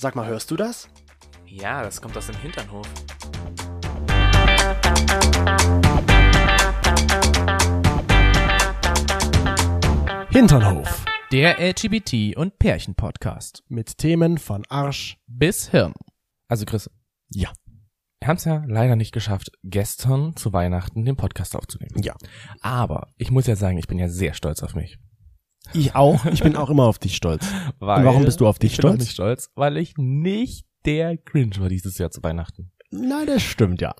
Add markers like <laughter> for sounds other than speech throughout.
Sag mal, hörst du das? Ja, das kommt aus dem Hinternhof. Hinternhof. Der LGBT- und Pärchen-Podcast. Mit Themen von Arsch. Bis Hirn. Also Chris, Ja. wir haben es ja leider nicht geschafft, gestern zu Weihnachten den Podcast aufzunehmen. Ja. Aber ich muss ja sagen, ich bin ja sehr stolz auf mich. Ich auch. Ich bin auch immer auf dich stolz. Weil Und warum bist du auf dich ich bin auf stolz? mich stolz, weil ich nicht der Grinch war dieses Jahr zu Weihnachten. Nein, das stimmt, ja.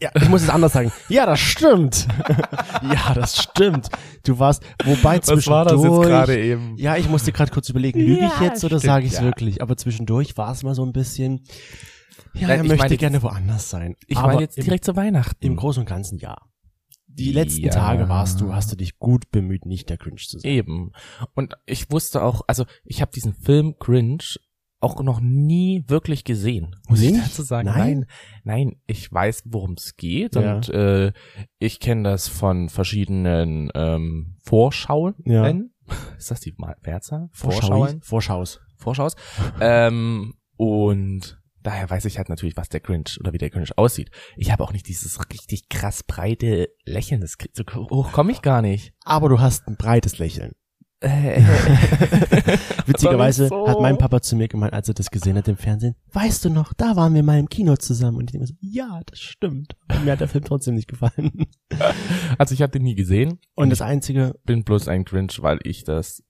Ja, ich muss es anders sagen. Ja, das stimmt. <laughs> ja, das stimmt. Du warst, wobei zwischendurch. eben? Ja, ich musste gerade kurz überlegen, lüge ich Ja, jetzt oder sage ich es ja. wirklich? Aber zwischendurch war es mal so ein bisschen, ja, Nein, er ich möchte gerne jetzt- woanders sein. Ich meine jetzt im, direkt zu Weihnachten. im Großen und Ganzen ja. Die letzten Ja. Tage warst du, hast du dich gut bemüht, nicht der Grinch zu sein. Eben. Und ich wusste auch, also ich habe diesen Film Grinch auch noch nie wirklich gesehen, muss ich Nicht? dazu sagen. Nein? Nein, nein, ich weiß, worum es geht Ja. und äh, ich kenne das von verschiedenen ähm, Vorschauen. Ja. <laughs> Ist das die Ma- Mehrzahl? Vorschau, Vorschauen? Vorschaus. Vorschaus. ähm, und daher weiß ich halt natürlich, was der Grinch oder wie der Grinch aussieht. Ich habe auch nicht dieses richtig krass breite Lächeln. Das, krieg- so hoch komme ich gar nicht. Aber du hast ein breites Lächeln. <laughs> Witzigerweise so. hat mein Papa zu mir gemeint, als er das gesehen hat im Fernsehen, weißt du noch, da waren wir mal im Kino zusammen. Und ich denke mir so, ja, das stimmt. Mir hat der Film trotzdem nicht gefallen. <laughs> Also ich habe den nie gesehen Und das Einzige, bin bloß ein Grinch, weil ich das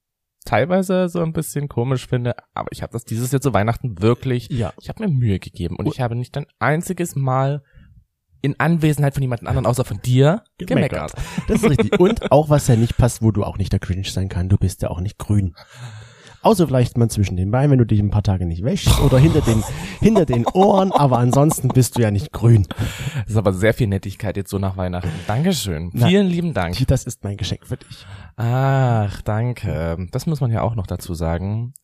teilweise so ein bisschen komisch finde. Aber ich habe das dieses Jahr zu Weihnachten wirklich, ja, ich habe mir Mühe gegeben und ich habe nicht ein einziges Mal in Anwesenheit von jemand anderen außer von dir gemeckert. das ist richtig. Und auch was ja nicht passt, wo du auch nicht der Grinch sein kann, du bist ja auch nicht grün. Außer vielleicht mal zwischen den Beinen, wenn du dich ein paar Tage nicht wäschst oder hinter den, hinter den Ohren, aber ansonsten bist du ja nicht grün. Das ist aber sehr viel Nettigkeit jetzt so nach Weihnachten. Dankeschön. Na, Vielen lieben Dank. Das ist mein Geschenk für dich. Ach, danke. Das muss man ja auch noch dazu sagen.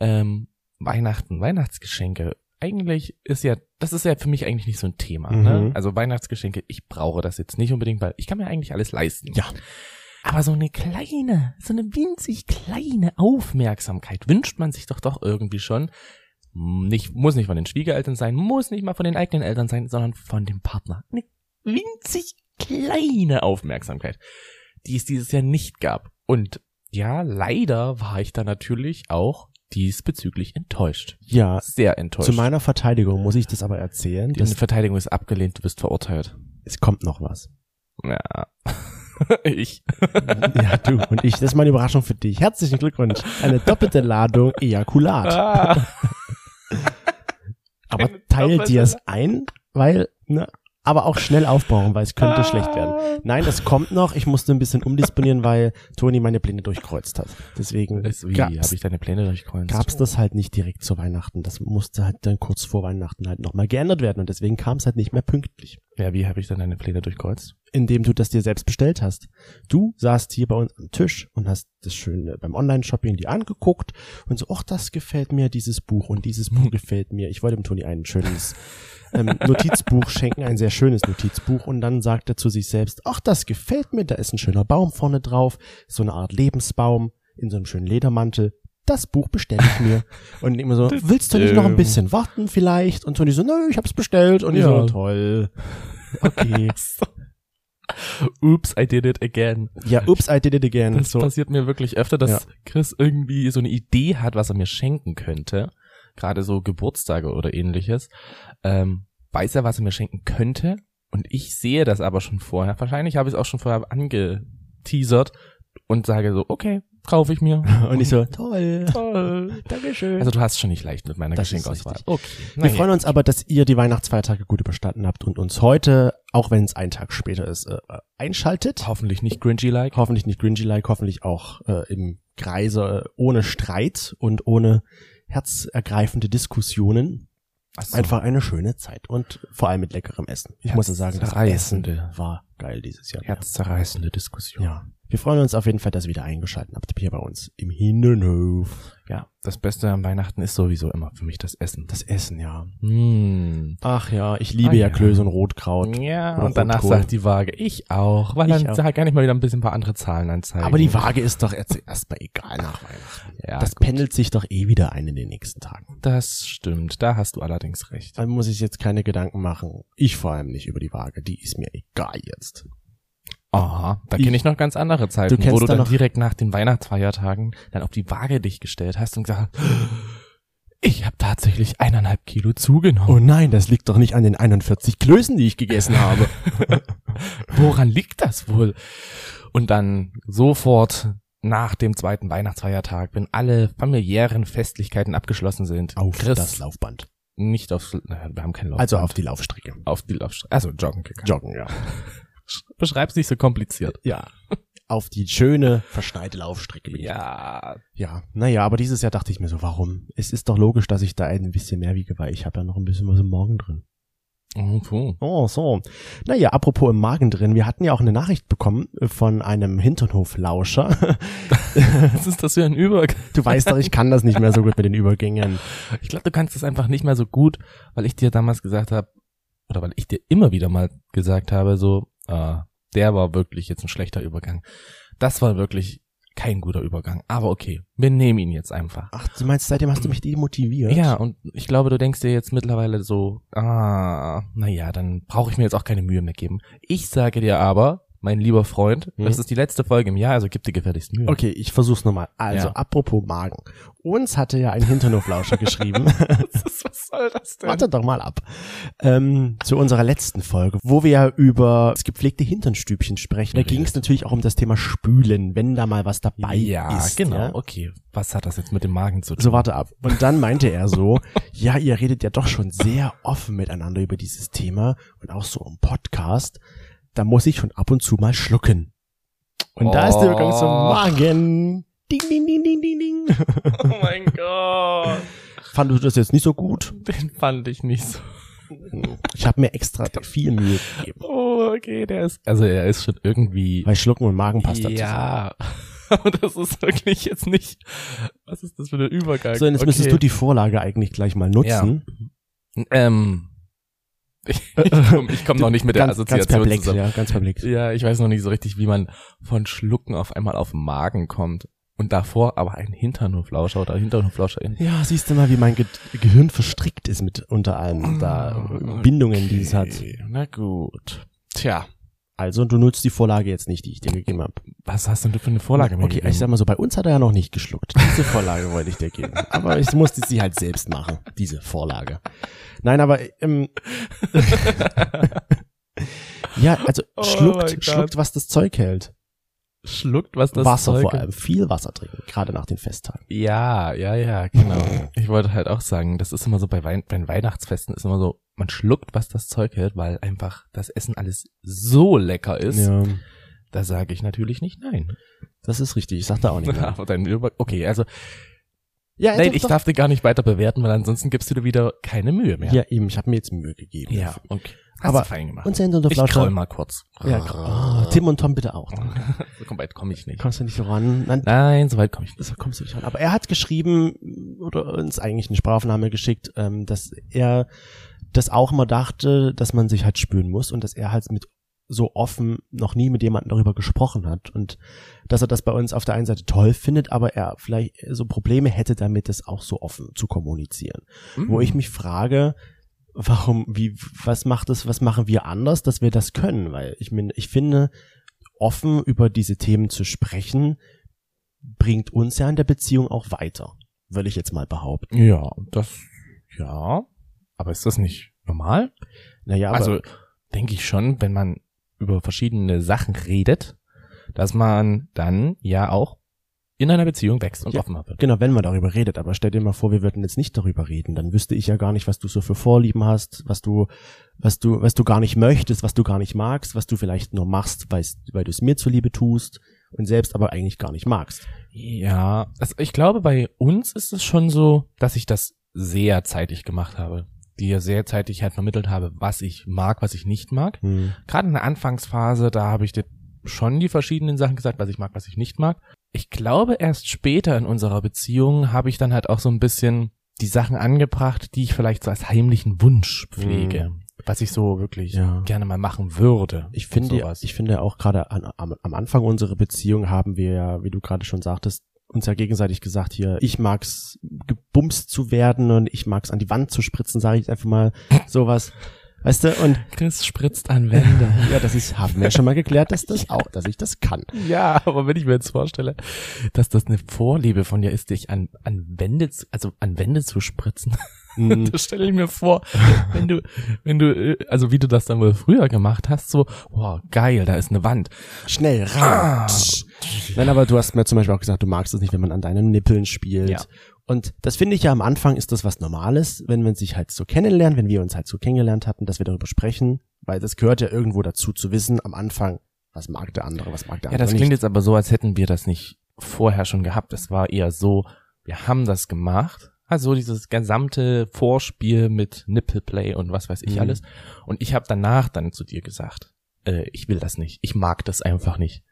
Ähm, Weihnachten, Weihnachtsgeschenke. Eigentlich ist ja, das ist ja für mich eigentlich nicht so ein Thema. Ne? Mhm. Also Weihnachtsgeschenke, ich brauche das jetzt nicht unbedingt, weil ich kann mir eigentlich alles leisten. Ja. Aber so eine kleine, so eine winzig kleine Aufmerksamkeit wünscht man sich doch doch irgendwie schon. Nicht, muss nicht von den Schwiegereltern sein, muss nicht mal von den eigenen Eltern sein, sondern von dem Partner. Eine winzig kleine Aufmerksamkeit, die es dieses Jahr nicht gab. Und ja, leider war ich da natürlich auch diesbezüglich enttäuscht. Ja, Sehr enttäuscht. zu meiner Verteidigung muss ich das aber erzählen. Die dass Verteidigung ist abgelehnt, du bist verurteilt. es kommt noch was. Ja. <laughs> ich. Ja, du und ich. Das ist meine Überraschung für dich. Herzlichen Glückwunsch. Eine doppelte Ladung Ejakulat. Ah. Aber eine teil doppelte- dir es ein, weil, ne, aber auch schnell aufbauen, weil es könnte Ah. schlecht werden. Nein, es kommt noch. Ich musste ein bisschen umdisponieren, weil Toni meine Pläne durchkreuzt hat. Deswegen Es- Wie, habe ich deine Pläne durchkreuzt? gab's das halt nicht direkt zu Weihnachten. Das musste halt dann kurz vor Weihnachten halt nochmal geändert werden und deswegen kam es halt nicht mehr pünktlich. Ja, wie habe ich dann deine Pläne durchkreuzt? Indem du das dir selbst bestellt hast. Du saßt hier bei uns am Tisch und hast das schön beim Online-Shopping dir angeguckt und so, ach, das gefällt mir, dieses Buch und dieses Buch gefällt mir. Ich wollte dem Toni ein schönes ähm, <laughs> Notizbuch schenken, ein sehr schönes Notizbuch und dann sagt er zu sich selbst, ach, das gefällt mir, da ist ein schöner Baum vorne drauf, so eine Art Lebensbaum in so einem schönen Ledermantel. Das Buch bestelle ich mir. <laughs> Und immer so, willst du nicht noch ein bisschen warten vielleicht? Und Toni so, nö, ich hab's bestellt. Und ich so, Ja. toll. Okay. <laughs> <laughs> Oops, I did it again. Ja, oops, I did it again. Das so, passiert mir wirklich öfter, dass Ja. Chris irgendwie so eine Idee hat, was er mir schenken könnte. Gerade so Geburtstage oder ähnliches. Ähm, weiß er, was er mir schenken könnte. Und ich sehe das aber schon vorher. Wahrscheinlich habe ich es auch schon vorher angeteasert und sage so, okay, kaufe ich mir. <laughs> und ich so, toll. Toll. Dankeschön. Also du hast schon nicht leicht mit meiner Das Geschenkauswahl. Okay. wir freuen uns aber, dass ihr die Weihnachtsfeiertage gut überstanden habt und uns heute, auch wenn es ein Tag später ist, äh, einschaltet. Hoffentlich nicht Grinchy-like. Hoffentlich nicht Grinchy-like, hoffentlich auch äh, im Kreise äh, ohne Streit und ohne herzergreifende Diskussionen. So. Einfach eine schöne Zeit und vor allem mit leckerem Essen. Ich muss ja sagen, das. Essen war geil dieses Jahr. Herzzerreißende Diskussion. Ja. Wir freuen uns auf jeden Fall, dass ihr wieder eingeschaltet habt hier bei uns im Hindenhof. Ja, das Beste an Weihnachten ist sowieso immer für mich das Essen. Das Essen, ja. Hm. Ach ja, ich liebe Ah, ja ja. Klöße und Rotkraut. Ja, Oder und danach Rotkohl. sagt die Waage, ich auch, weil Ich dann auch. gar nicht mal wieder ein bisschen ein paar andere Zahlen anzeigen. Aber die Waage ist doch erstmal egal nach Weihnachten. <laughs> ja, das gut. pendelt sich doch eh wieder ein in den nächsten Tagen. Das stimmt, da hast du allerdings recht. Da muss ich jetzt keine Gedanken machen. Ich vor allem nicht über die Waage. Die ist mir egal jetzt. Aha, da kenne ich noch ganz andere Zeiten, Du kennst wo du da dann noch- direkt nach den Weihnachtsfeiertagen dann auf die Waage dich gestellt hast und gesagt ich habe tatsächlich eineinhalb Kilo zugenommen. Oh nein, das liegt doch nicht an den 41 Klößen, die ich gegessen habe. <laughs> Woran liegt das wohl? Und dann sofort nach dem zweiten Weihnachtsfeiertag, wenn alle familiären Festlichkeiten abgeschlossen sind, auf Chris, das Laufband. nicht aufs, naja, wir haben kein Laufband. Also auf die Laufstrecke. auf die Laufstrecke, also joggen gegangen. Joggen, ja. <laughs> Beschreib's nicht so kompliziert. Ja. Auf die schöne, verschneite Laufstrecke. bin ich. Ja, Ja, naja, aber dieses Jahr dachte ich mir so, warum? Es ist doch logisch, dass ich da ein bisschen mehr wiege, weil ich habe ja noch ein bisschen was im Magen drin. Oh, puh. Oh, so. Naja, apropos im Magen drin, wir hatten ja auch eine Nachricht bekommen von einem Hinternhoflauscher. <laughs> Was ist das für ein Übergang? Du weißt doch, ich kann das nicht mehr so gut mit den Übergängen. Ich glaube, du kannst das einfach nicht mehr so gut, weil ich dir damals gesagt habe, oder weil ich dir immer wieder mal gesagt habe, so, äh, der war wirklich jetzt ein schlechter Übergang. Das war wirklich kein guter Übergang. Aber okay, wir nehmen ihn jetzt einfach. Ach, du meinst, seitdem hast du mich demotiviert? Ja, und ich glaube, du denkst dir jetzt mittlerweile so, ah, naja, dann brauche ich mir jetzt auch keine Mühe mehr geben. Ich sage dir aber, mein lieber Freund, Hm. das ist die letzte Folge im Jahr, also gib dir gefälligst Mühe. Okay, ich versuch's nochmal. Also, Ja. apropos Magen. Uns hatte ja ein Hinternhoflauscher <laughs> geschrieben. <laughs> Was soll das denn? Warte doch mal ab. Ähm, zu unserer letzten Folge, wo wir ja über das gepflegte Hinternstübchen sprechen. Da ging es natürlich auch um das Thema Spülen, wenn da mal was dabei ja, ist. genau. Ja? Okay, was hat das jetzt mit dem Magen zu tun? So, warte ab. Und dann meinte er so, <laughs> ja, ihr redet ja doch schon sehr offen miteinander über dieses Thema und auch so im Podcast. Da muss ich schon ab und zu mal schlucken. Und da ist der Übergang zum Oh. Magen. Ding, ding, ding, ding, ding, ding. Oh mein Gott. Fand du das jetzt nicht so gut? Den fand ich nicht so. Ich habe mir extra viel Mühe gegeben. Oh, okay, der ist, also er ist schon irgendwie. Weil Schlucken und Magen passt dazu. ja. <laughs> Aber das ist wirklich jetzt nicht, was ist das für ein Übergang? So, jetzt Okay. müsstest du die Vorlage eigentlich gleich mal nutzen. Ähm, ich, komme komm noch nicht mit der ganz, ganz Assoziation perplex, zusammen. ja, ganz perplex. Ja, ich weiß noch nicht so richtig, wie man von Schlucken auf einmal auf den Magen kommt. Und davor aber ein Hinternhoflauscher oder Hinternhoflauscherin. Ja, siehst du mal, wie mein Ge Gehirn verstrickt ist mit unter allem da Bindungen, die es hat. Okay, Na gut. Tja, Also, du nutzt die Vorlage jetzt nicht, die ich dir gegeben habe. was hast denn du für eine Vorlage mir Okay, gegeben? ich sag mal so, bei uns hat er ja noch nicht geschluckt. Diese Vorlage wollte ich dir geben. <laughs> Aber ich musste sie halt selbst machen, diese Vorlage. Nein, aber ähm, <laughs> ja, also Oh schluckt, schluckt, was das Zeug hält. Schluckt, was das Wasser Zeug vor allem, viel Wasser trinken, gerade nach den Festtagen. Ja, ja, ja, genau. Ich wollte halt auch sagen, das ist immer so bei, Wein bei Weihnachtsfesten ist immer so, man schluckt, was das Zeug hält, weil einfach das Essen alles so lecker ist. Ja, Da sage ich natürlich nicht nein. das ist richtig. Ich sag da auch nicht. <laughs> Aber Über okay, also Ja, nein, ich doch. darf dir gar nicht weiter bewerten, weil ansonsten gibst du dir wieder keine Mühe mehr. Ja, eben, ich habe mir jetzt Mühe gegeben. ja okay. Hast Aber fein gemacht. Unser Hinter ich scroll mal kurz. Ja, oh, Tim und Tom bitte auch. <laughs> so komm, weit komme ich nicht. Kommst du nicht so ran? Nein, Nein, so weit komme ich nicht. so kommst du nicht ran. Aber er hat geschrieben oder uns eigentlich eine Sprachaufnahme geschickt, ähm, dass er das auch immer dachte, dass man sich halt spüren muss und dass er halt mit so offen noch nie mit jemandem darüber gesprochen hat und dass er das bei uns auf der einen Seite toll findet, aber er vielleicht so Probleme hätte damit, das auch so offen zu kommunizieren. Wo Mm. ich mich frage, warum, wie, was macht es, was machen wir anders, dass wir das können? Weil ich meine, ich finde, offen über diese Themen zu sprechen, bringt uns ja in der Beziehung auch weiter. Würde ich jetzt mal behaupten. Ja, das, ja. Aber ist das nicht normal? Naja, aber, also, denke ich schon, wenn man über verschiedene Sachen redet, dass man dann ja auch in einer Beziehung wächst und Ja. offener wird. genau, wenn man darüber redet, aber stell dir mal vor, wir würden jetzt nicht darüber reden, dann wüsste ich ja gar nicht, was du so für Vorlieben hast, was du, was du, was du gar nicht möchtest, was du gar nicht magst, was du vielleicht nur machst, weil, weil du es mir zuliebe tust und selbst aber eigentlich gar nicht magst. Ja, also ich glaube, bei uns ist es schon so, dass ich das sehr zeitig gemacht habe. dir sehr zeitig halt vermittelt habe, was ich mag, was ich nicht mag. Hm. Gerade in der Anfangsphase, da habe ich dir schon die verschiedenen Sachen gesagt, was ich mag, was ich nicht mag. Ich glaube, erst später in unserer Beziehung habe ich dann halt auch so ein bisschen die Sachen angebracht, die ich vielleicht so als heimlichen Wunsch pflege. Was ich so wirklich Ja. gerne mal machen würde. Ich finde, sowas. ich finde auch gerade an, am, am Anfang unserer Beziehung haben wir ja, wie du gerade schon sagtest, uns ja gegenseitig gesagt hier, ich mag's gebumst zu werden und ich mag's an die Wand zu spritzen, sage ich einfach mal <laughs> sowas. Weißt du, und Chris spritzt an Wände. <laughs> ja, das ist, haben wir schon mal geklärt, dass das auch, dass ich das kann. Ja, aber wenn ich mir jetzt vorstelle, dass das eine Vorliebe von dir ist, dich an, an Wände, zu, also an Wände zu spritzen, Hm. <laughs> das stelle ich mir vor, wenn du, wenn du, also wie du das dann wohl früher gemacht hast, so, wow, geil, da ist eine Wand. Schnell Ah. ran. Nein, aber du hast mir zum Beispiel auch gesagt, du magst es nicht, wenn man an deinen Nippeln spielt. Ja. Und das finde ich ja am Anfang ist das was Normales, wenn man sich halt so kennenlernt, wenn wir uns halt so kennengelernt hatten, dass wir darüber sprechen, weil das gehört ja irgendwo dazu zu wissen am Anfang, was mag der andere, was mag der Ja, andere das klingt nicht. jetzt aber so, als hätten wir das nicht vorher schon gehabt. Es war eher so, wir haben das gemacht. Also dieses gesamte Vorspiel mit Nippleplay und was weiß ich Mhm. alles. Und ich habe danach dann zu dir gesagt, äh, ich will das nicht. Ich mag das einfach nicht.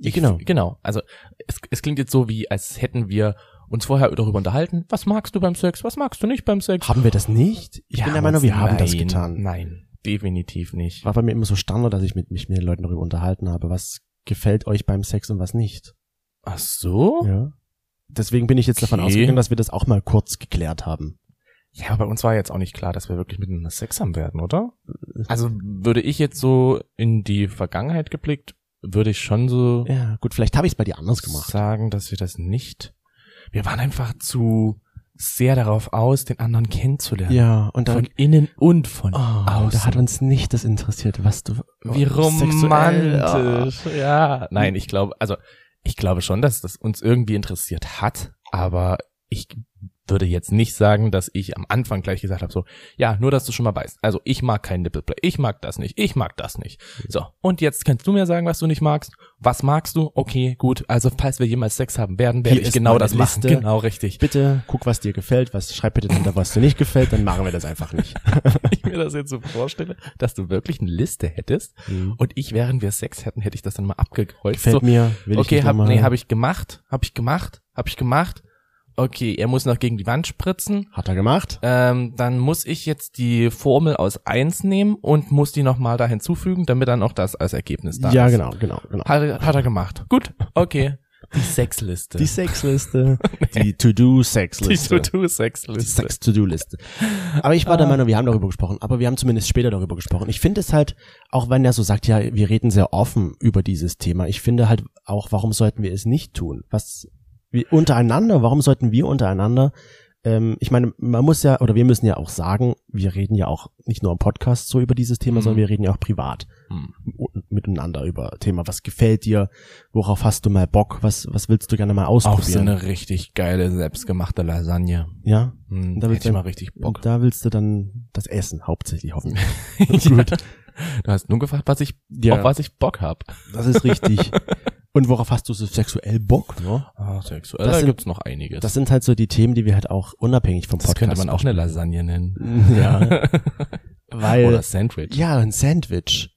Ja, genau. Genau. Also es, es klingt jetzt so, wie als hätten wir uns vorher darüber unterhalten, was magst du beim Sex, was magst du nicht beim Sex. Haben wir das nicht? Ich bin der Meinung, wir haben das Nein, getan. Nein, definitiv nicht. War bei mir immer so Standard, dass ich mit, mich mit den Leuten darüber unterhalten habe, was gefällt euch beim Sex und was nicht. Ach so? Ja. Deswegen bin ich jetzt davon Okay. ausgegangen, dass wir das auch mal kurz geklärt haben. Ja, aber bei uns war jetzt auch nicht klar, dass wir wirklich miteinander Sex haben werden, oder? Also würde ich jetzt so in die Vergangenheit geblickt, würde ich schon so Ja, gut, vielleicht habe ich es bei dir anders gemacht. sagen, dass wir das nicht. Wir waren einfach zu sehr darauf aus, den anderen kennenzulernen. Ja, und da, Von innen und von oh, und außen. da hat uns nicht das interessiert, was du Wie sexuell- romantisch. Ja. Nein, ich glaube, also ich glaube schon, dass das uns irgendwie interessiert hat, aber ich würde jetzt nicht sagen, dass ich am Anfang gleich gesagt habe, so, ja, nur dass du schon mal weißt. Also ich mag kein Nippleplay, ich mag das nicht, ich mag das nicht. So, und jetzt kannst du mir sagen, was du nicht magst. Was magst du? Okay, gut. Also falls wir jemals Sex haben werden, werde Hier ich genau das machen. Liste. Genau, richtig. Bitte guck, was dir gefällt, was schreib bitte drunter, was dir nicht gefällt, dann machen wir das einfach nicht. <laughs> Wenn ich mir das jetzt so vorstelle, dass du wirklich eine Liste hättest und ich, während wir Sex hätten, hätte ich das dann mal abgekreuzt. Gefällt so, mir, will ich okay, nicht hab, nee, habe ich gemacht, habe ich gemacht, habe ich gemacht. Okay, er muss noch gegen die Wand spritzen. Hat er gemacht? Ähm, dann muss ich jetzt die Formel aus eins nehmen und muss die nochmal da hinzufügen, damit dann auch das als Ergebnis da ja, ist. genau, genau, genau. Hat, er- hat er gemacht. Gut, okay. Die Sexliste. Die Sexliste, <laughs> die To-Do-Sexliste. die To-Do-Sexliste. Die Sex-To-Do-Liste. Aber ich war der Meinung, wir haben darüber gesprochen, aber wir haben zumindest später darüber gesprochen. Ich finde es halt, auch wenn er so sagt, ja, wir reden sehr offen über dieses Thema, ich finde halt auch, warum sollten wir es nicht tun? Was, wir untereinander, warum sollten wir untereinander, ähm, ich meine, man muss ja, oder wir müssen ja auch sagen, wir reden ja auch nicht nur im Podcast so über dieses Thema, Mhm. sondern wir reden ja auch privat Hm. miteinander über Thema, was gefällt dir, worauf hast du mal Bock, was, was willst du gerne mal Auch so ausprobieren? eine richtig geile, selbstgemachte Lasagne. ja, Hm, Da willst du- mal richtig Bock. da willst du dann das Essen hauptsächlich hoffen. <laughs> Gut. Du hast nur gefragt, was ich, Ja. auf was ich Bock hab. Das ist richtig. <laughs> Und worauf hast du so sexuell Bock? Ne? Ah, sexuell. Das da sind- gibt's noch einiges. Das sind halt so die Themen, die wir halt auch unabhängig vom das Podcast könnte man auch eine Lasagne nennen. <laughs> Ja, weil Oder Sandwich. ja ein Sandwich.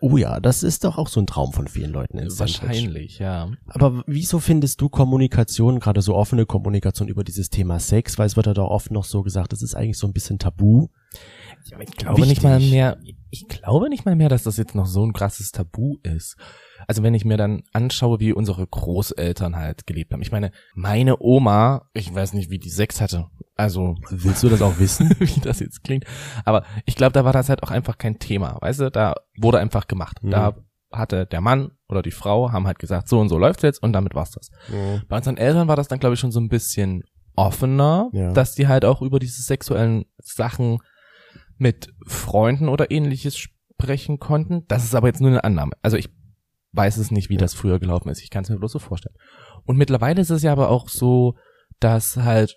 Oh ja, das ist doch auch so ein Traum von vielen Leuten. Sandwich. Wahrscheinlich, ja. Aber wieso findest du Kommunikation, gerade so offene Kommunikation über dieses Thema Sex? Weil es wird ja doch oft noch so gesagt, das ist eigentlich so ein bisschen tabu. Aber ich glaube nicht mal Wichtig. mehr, ich glaube nicht mal mehr, dass das jetzt noch so ein krasses Tabu ist. Also wenn ich mir dann anschaue, wie unsere Großeltern halt gelebt haben. Ich meine, meine Oma, ich weiß nicht, wie die Sex hatte. Also, Willst du das auch wissen? <laughs> wie das jetzt klingt. Aber ich glaube, da war das halt auch einfach kein Thema. Weißt du, da wurde einfach gemacht. Mhm. Da hatte der Mann oder die Frau haben halt gesagt, so und so läuft's jetzt und damit war's das. Bei unseren Eltern war das dann, glaube ich, schon so ein bisschen offener, Ja. dass die halt auch über diese sexuellen Sachen mit Freunden oder ähnliches sprechen konnten. Das ist aber jetzt nur eine Annahme. Also ich weiß es nicht, wie das früher gelaufen ist. Ich kann es mir bloß so vorstellen. Und mittlerweile ist es ja aber auch so, dass halt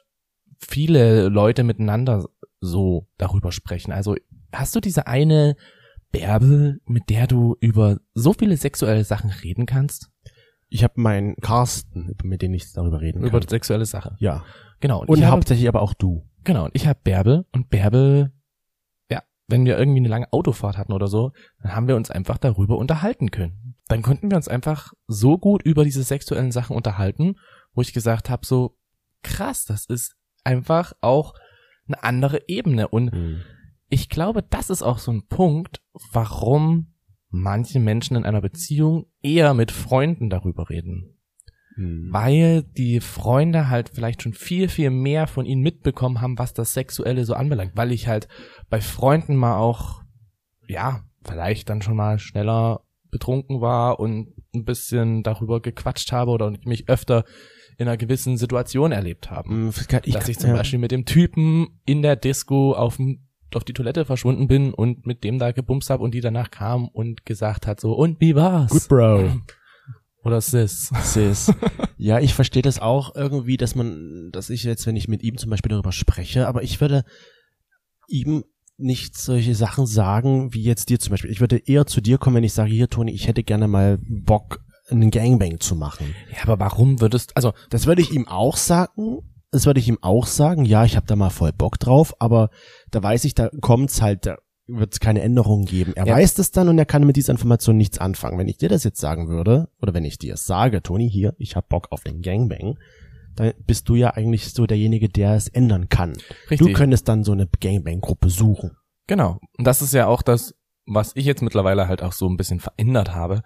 viele Leute miteinander so darüber sprechen. Also hast du diese eine Bärbel, mit der du über so viele sexuelle Sachen reden kannst? Ich habe meinen Carsten, mit dem ich darüber reden Über kann. sexuelle Sache. Ja. Genau. Und ich habe, hauptsächlich aber auch du. genau. Und ich habe Bärbel und Bärbel wenn wir irgendwie eine lange Autofahrt hatten oder so, dann haben wir uns einfach darüber unterhalten können. Dann konnten wir uns einfach so gut über diese sexuellen Sachen unterhalten, wo ich gesagt habe, so krass, das ist einfach auch eine andere Ebene. Und Mhm. ich glaube, das ist auch so ein Punkt, warum manche Menschen in einer Beziehung eher mit Freunden darüber reden. Mhm. Weil die Freunde halt vielleicht schon viel, viel mehr von ihnen mitbekommen haben, was das Sexuelle so anbelangt. Weil ich halt bei Freunden mal auch, ja, vielleicht dann schon mal schneller betrunken war und ein bisschen darüber gequatscht habe oder mich öfter in einer gewissen Situation erlebt habe. Mhm, Ich, Dass ich zum ja. Beispiel mit dem Typen in der Disco auf, auf die Toilette verschwunden bin und mit dem da gebumst habe und die danach kam und gesagt hat so, und wie war's? Good Bro. <laughs> Oder sis. Sis. <laughs> Ja, ich verstehe das auch irgendwie, dass man, dass ich jetzt, wenn ich mit ihm zum Beispiel darüber spreche, aber ich würde ihm nicht solche Sachen sagen, wie jetzt dir zum Beispiel. Ich würde eher zu dir kommen, wenn ich sage, hier Toni, ich hätte gerne mal Bock, einen Gangbang zu machen. Ja, aber warum würdest, also, Das würde ich ihm auch sagen. Das würde ich ihm auch sagen. Ja, ich habe da mal voll Bock drauf, aber da weiß ich, da kommt's halt, da wird es keine Änderungen geben. Er Ja. weiß das dann und er kann mit dieser Information nichts anfangen. Wenn ich dir das jetzt sagen würde, oder wenn ich dir es sage, Toni, hier, ich habe Bock auf den Gangbang, dann bist du ja eigentlich so derjenige, der es ändern kann. richtig. Du könntest dann so eine Gangbang-Gruppe suchen. Genau. Und das ist ja auch das, was ich jetzt mittlerweile halt auch so ein bisschen verändert habe,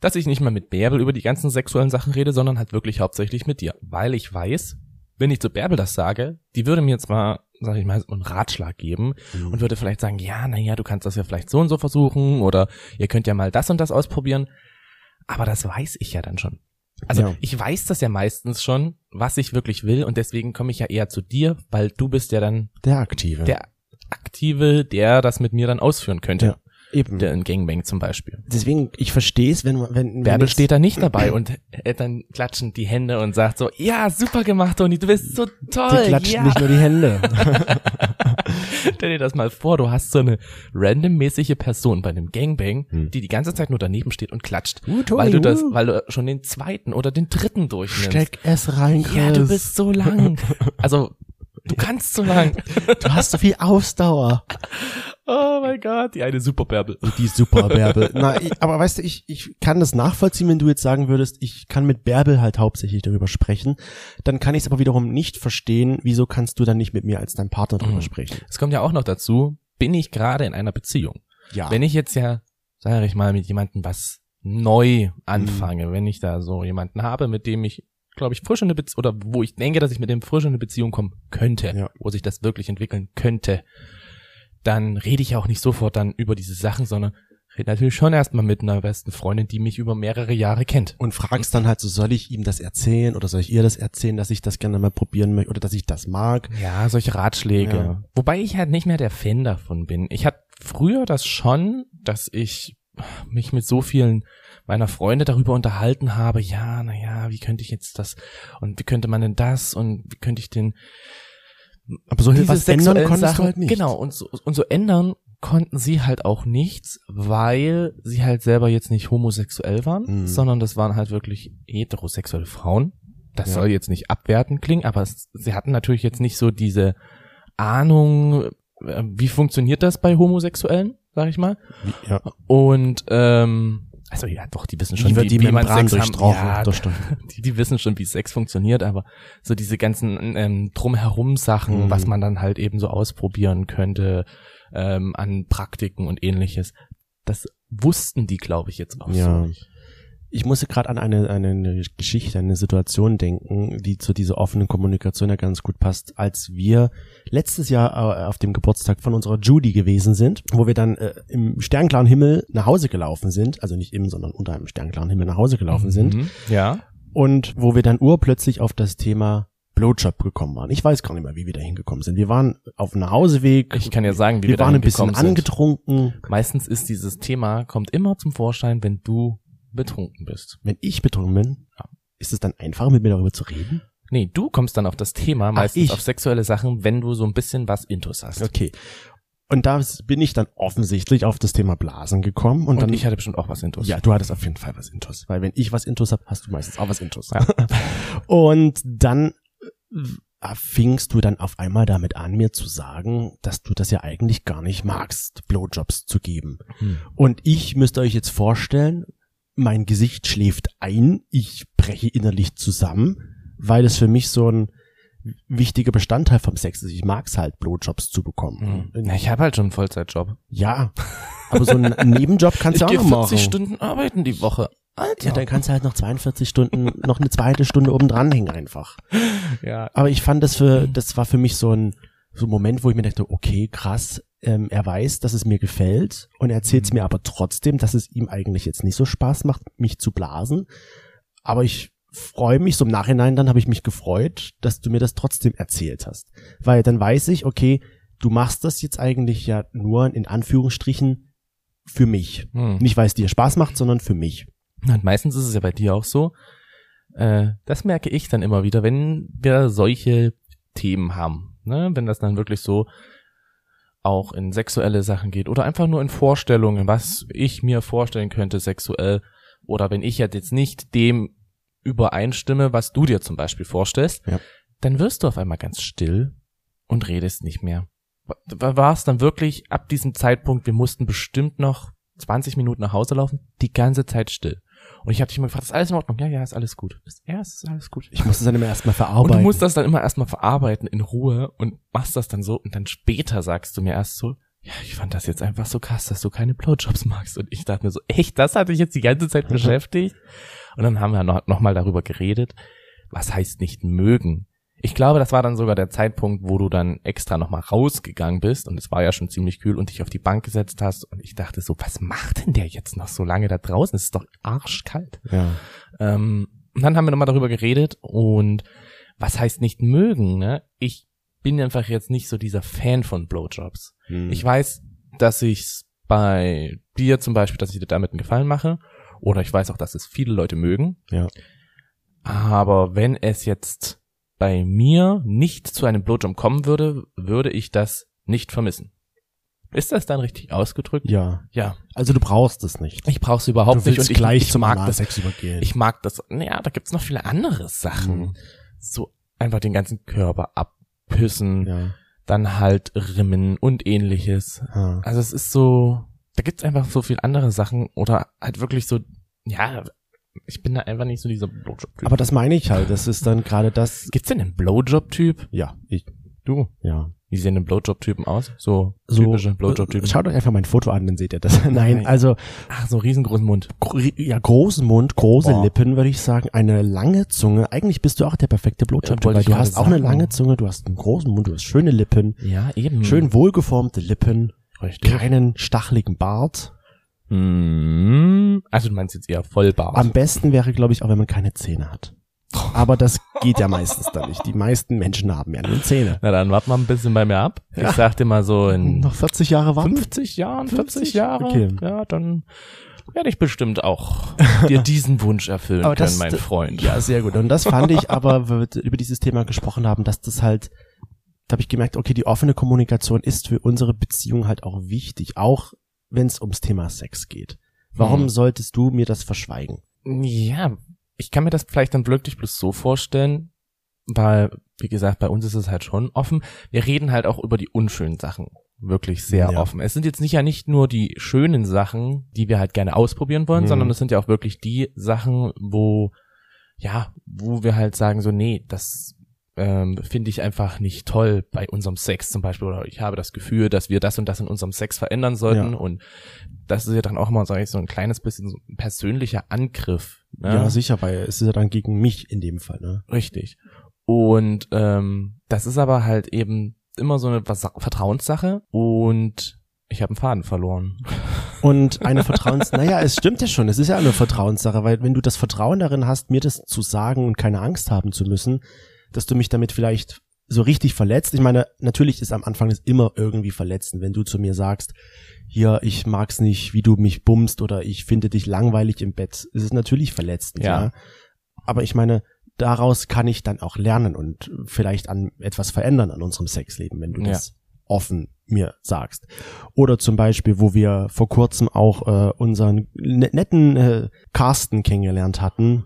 dass ich nicht mehr mit Bärbel über die ganzen sexuellen Sachen rede, sondern halt wirklich hauptsächlich mit dir. Weil ich weiß, wenn ich zu Bärbel das sage, die würde mir jetzt mal, sag ich mal, einen Ratschlag geben und würde vielleicht sagen, ja, naja, du kannst das ja vielleicht so und so versuchen oder ihr könnt ja mal das und das ausprobieren. Aber das weiß ich ja dann schon. Also Ja. ich weiß das ja meistens schon, was ich wirklich will und deswegen komme ich ja eher zu dir, weil du bist ja dann Der Aktive. der Aktive, der das mit mir dann ausführen könnte. Ja. Eben. Der in Gangbang zum Beispiel. Deswegen, ich verstehe es, wenn, man- wenn, wenn Bärbel steht da nicht dabei <clears throat> und äh, dann klatschen die Hände und sagt so, ja, super gemacht, Toni, du bist so toll. Die klatschen ja. nicht nur die Hände. <laughs> <laughs> Stell dir das mal vor, du hast so eine randommäßige Person bei einem Gangbang, Hm. die die ganze Zeit nur daneben steht und klatscht. Uh, Toni, weil du das, uh. weil du schon den zweiten oder den dritten durchnimmst. Steck es rein, Chris. ja, du bist so lang. <laughs> Also, du kannst so lang. Du hast so viel Ausdauer. <laughs> Oh mein Gott, die eine super Bärbel. Die super Bärbel. <laughs> Na, ich, aber weißt du, ich, ich kann das nachvollziehen, wenn du jetzt sagen würdest, ich kann mit Bärbel halt hauptsächlich darüber sprechen. Dann kann ich es aber wiederum nicht verstehen, wieso kannst du dann nicht mit mir als dein Partner darüber Mhm. sprechen. Es kommt ja auch noch dazu, bin ich gerade in einer Beziehung. Ja. Wenn ich jetzt ja, sage ich mal, mit jemandem was neu anfange, Mhm. wenn ich da so jemanden habe, mit dem ich, glaube ich, frisch in eine Beziehung, oder wo ich denke, dass ich mit dem frisch in eine Beziehung kommen könnte, Ja. wo sich das wirklich entwickeln könnte, dann rede ich ja auch nicht sofort dann über diese Sachen, sondern rede natürlich schon erstmal mit einer besten Freundin, die mich über mehrere Jahre kennt. und fragst dann halt so, soll ich ihm das erzählen oder soll ich ihr das erzählen, dass ich das gerne mal probieren möchte oder dass ich das mag? Ja, solche Ratschläge. Ja. Wobei ich halt nicht mehr der Fan davon bin. Ich hatte früher das schon, dass ich mich mit so vielen meiner Freunde darüber unterhalten habe, ja, na ja, wie könnte ich jetzt das und wie könnte man denn das und wie könnte ich den Aber so was ändern konntest Sachen, du halt nicht. Genau, und so, und so ändern konnten sie halt auch nichts, weil sie halt selber jetzt nicht homosexuell waren, Mhm. sondern das waren halt wirklich heterosexuelle Frauen. Das Ja. soll jetzt nicht abwertend klingen, aber es, sie hatten natürlich jetzt nicht so diese Ahnung, äh, wie funktioniert das bei Homosexuellen, sag ich mal. Ja. Und ähm, also ja, doch, die wissen schon, Wie die man Membran Sex durchstochen? Ja, die, die wissen schon, wie Sex funktioniert, aber so diese ganzen ähm, drumherum Sachen, Mhm. was man dann halt eben so ausprobieren könnte ähm, an Praktiken und ähnliches, das wussten die, glaube ich, jetzt auch Ja. so. nicht. Ich musste gerade an eine, eine Geschichte, eine Situation denken, die zu dieser offenen Kommunikation ja ganz gut passt, als wir letztes Jahr äh, auf dem Geburtstag von unserer Judy gewesen sind, wo wir dann äh, im sternklaren Himmel nach Hause gelaufen sind, also nicht im, sondern unter einem sternklaren Himmel nach Hause gelaufen sind Mhm. Ja. und wo wir dann urplötzlich auf das Thema Blowjob gekommen waren. Ich weiß gar nicht mehr, wie wir da hingekommen sind. Wir waren auf dem Nachhauseweg. Ich kann ja sagen, wie wir, wir waren ein bisschen sind. angetrunken. Meistens ist dieses Thema, kommt immer zum Vorschein, wenn du betrunken bist. Wenn ich betrunken bin, ist es dann einfacher, mit mir darüber zu reden? Nee, du kommst dann auf das Thema, meistens ich. auf sexuelle Sachen, wenn du so ein bisschen was Intus hast. Okay. Und da bin ich dann offensichtlich auf das Thema Blasen gekommen und, Und, dann ich hatte bestimmt auch was Intus. ja, du hattest auf jeden Fall was Intus, weil wenn ich was Intus hab, hast du meistens auch was Intus. Ja. <laughs> und dann äh, fingst du dann auf einmal damit an, mir zu sagen, dass du das ja eigentlich gar nicht magst, Blowjobs zu geben. Hm. Und ich müsste euch jetzt vorstellen, mein Gesicht schläft ein, ich breche innerlich zusammen, weil es für mich so ein wichtiger Bestandteil vom Sex ist. Ich mag's halt, Blowjobs zu bekommen. Hm. Ja, ich habe halt schon einen Vollzeitjob. Ja, aber so einen Nebenjob kannst du ich auch noch 40 machen. Stunden arbeiten die Woche. Alter. Ja, dann kannst du halt noch 42 Stunden, noch eine zweite Stunde oben dranhängen einfach. ja. Aber ich fand das für, das war für mich so ein, so ein Moment, wo ich mir dachte, okay, krass, ähm, er weiß, dass es mir gefällt und er erzählt es mir aber trotzdem, dass es ihm eigentlich jetzt nicht so Spaß macht, mich zu blasen. Aber ich freue mich, so im Nachhinein dann habe ich mich gefreut, dass du mir das trotzdem erzählt hast. Weil dann weiß ich, okay, du machst das jetzt eigentlich ja nur in Anführungsstrichen für mich. Hm. Nicht, weil es dir Spaß macht, sondern für mich. Und meistens ist es ja bei dir auch so. Äh, das merke ich dann immer wieder, wenn wir solche Themen haben. Ne? Wenn das dann wirklich so auch in sexuelle Sachen geht oder einfach nur in Vorstellungen, was ich mir vorstellen könnte sexuell. Oder wenn ich jetzt nicht dem übereinstimme, was du dir zum Beispiel vorstellst, Ja. dann wirst du auf einmal ganz still und redest nicht mehr. War es dann wirklich ab diesem Zeitpunkt, wir mussten bestimmt noch 20 Minuten nach Hause laufen, die ganze Zeit still. Und ich habe dich immer gefragt, ist alles in Ordnung? Ja, ja, ist alles gut. Ist- Ja, ist alles gut. Ich muss es dann immer erstmal Und verarbeiten. du musst das dann immer erstmal verarbeiten in Ruhe und machst das dann so und dann später sagst du mir erst so, ja, ich fand das jetzt einfach so krass, dass du keine Blowjobs magst. Und ich dachte mir so, echt, das hat dich jetzt die ganze Zeit <laughs> beschäftigt? Und dann haben wir noch, noch mal darüber geredet, was heißt nicht mögen. Ich glaube, das war dann sogar der Zeitpunkt, wo du dann extra noch mal rausgegangen bist und es war ja schon ziemlich kühl und dich auf die Bank gesetzt hast und ich dachte so, was macht denn der jetzt noch so lange da draußen? Es ist doch arschkalt. ja. Ähm, und dann haben wir nochmal darüber geredet und was heißt nicht mögen, ne? Ich bin einfach jetzt nicht so dieser Fan von Blowjobs. Hm. Ich weiß, dass ich's bei dir zum Beispiel, dass ich dir damit einen Gefallen mache. Oder ich weiß auch, dass es viele Leute mögen. Ja. Aber wenn es jetzt bei mir nicht zu einem Blowjob kommen würde, würde ich das nicht vermissen. Ist das dann richtig ausgedrückt? ja. Ja. Also du brauchst es nicht. Ich brauche es überhaupt nicht und ich, gleich ich zum mag das Analsex übergehen. ich mag das. Naja, da gibt's noch viele andere Sachen. Mhm. So einfach den ganzen Körper abpüssen, ja. dann halt Rimmen und ähnliches. ja. Also es ist so, da gibt's einfach so viel andere Sachen oder halt wirklich so, ja, ich bin da einfach nicht so dieser Blowjob-Typ. Aber das meine ich halt. Das ist dann gerade das. gibt's denn einen Blowjob-Typ? Ja, ich. Du? Ja. Wie sehen denn Blowjob-Typen aus? So, So, typische Blowjob-Typen. Schaut euch einfach mein Foto an, dann seht ihr das. <laughs> Nein, Nein. also Ach, so riesengroßen Mund. gro- ja, großen Mund, große Boah. Lippen, würde ich sagen, eine lange Zunge. Eigentlich bist du auch der perfekte Blowjob, Ja, wollte weil du hast auch eine sagen. lange Zunge, du hast einen großen Mund, du hast schöne Lippen, Ja, eben. schön wohlgeformte Lippen, Richtig. keinen stacheligen Bart. Hm, also du meinst jetzt eher Vollbart. Am besten wäre, glaube ich, auch wenn man keine Zähne hat. Aber das geht ja meistens dann nicht. Die meisten Menschen haben ja nur Zähne. Na dann wart mal ein bisschen bei mir ab. Ja. Ich sag dir mal so in Noch 40 Jahre warten. 50 Jahren, 40 50? Jahre, Okay. ja, dann werde ich bestimmt auch dir <laughs> diesen Wunsch erfüllen Aber können, das- mein Freund. Ja, sehr gut. Und das fand ich aber, weil wir über dieses Thema gesprochen haben, dass das halt, da habe ich gemerkt, okay, die offene Kommunikation ist für unsere Beziehung halt auch wichtig, auch wenn es ums Thema Sex geht. Warum Hm. solltest du mir das verschweigen? Ja, ich kann mir das vielleicht dann wirklich bloß so vorstellen, weil, wie gesagt, bei uns ist es halt schon offen. Wir reden halt auch über die unschönen Sachen wirklich sehr Ja. offen. Es sind jetzt nicht ja nicht nur die schönen Sachen, die wir halt gerne ausprobieren wollen, Mhm. sondern es sind ja auch wirklich die Sachen, wo, ja, wo wir halt sagen so, nee, das ähm, finde ich einfach nicht toll bei unserem Sex zum Beispiel oder ich habe das Gefühl, dass wir das und das in unserem Sex verändern sollten Ja. und das ist ja dann auch mal, sage ich, so ein kleines bisschen so ein persönlicher Angriff. Ne? Ja, sicher, weil es ist ja dann gegen mich in dem Fall, ne? Richtig. Und ähm, das ist aber halt eben immer so eine Vertrauenssache und ich habe einen Faden verloren. <laughs> Und eine Vertrauens, naja, es stimmt ja schon, es ist ja eine Vertrauenssache, weil wenn du das Vertrauen darin hast, mir das zu sagen und keine Angst haben zu müssen, dass du mich damit vielleicht so richtig verletzt. Ich meine, natürlich ist am Anfang das immer irgendwie verletzend, wenn du zu mir sagst, hier, ich mag's nicht, wie du mich bummst oder ich finde dich langweilig im Bett. Es ist natürlich verletzend, ja. Ja. Aber ich meine, daraus kann ich dann auch lernen und vielleicht an etwas verändern an unserem Sexleben, wenn du Ja. das offen mir sagst. Oder zum Beispiel, wo wir vor kurzem auch äh, unseren ne netten äh, Carsten kennengelernt hatten,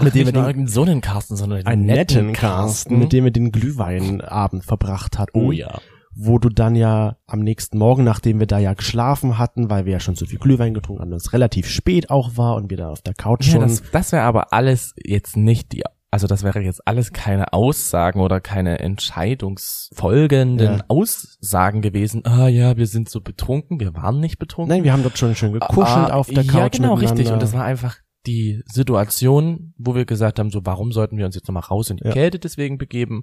mit dem wir den, so einen Carsten, sondern einen netten Carsten, mit dem wir den Glühweinabend verbracht hatten. Oh ja. Wo du dann ja am nächsten Morgen, nachdem wir da ja geschlafen hatten, weil wir ja schon so viel Glühwein getrunken haben, es relativ spät auch war und wir da auf der Couch Ja, schon. das, das wäre aber alles jetzt nicht die, also das wäre jetzt alles keine Aussagen oder keine entscheidungsfolgenden Ja. Aussagen gewesen. Ah ja, wir sind so betrunken, wir waren nicht betrunken. Nein, wir haben dort schon schön gekuschelt Ah, auf der Couch. Ja, genau, richtig. Und das war einfach die Situation, wo wir gesagt haben, so warum sollten wir uns jetzt nochmal raus in die Ja. Kälte deswegen begeben,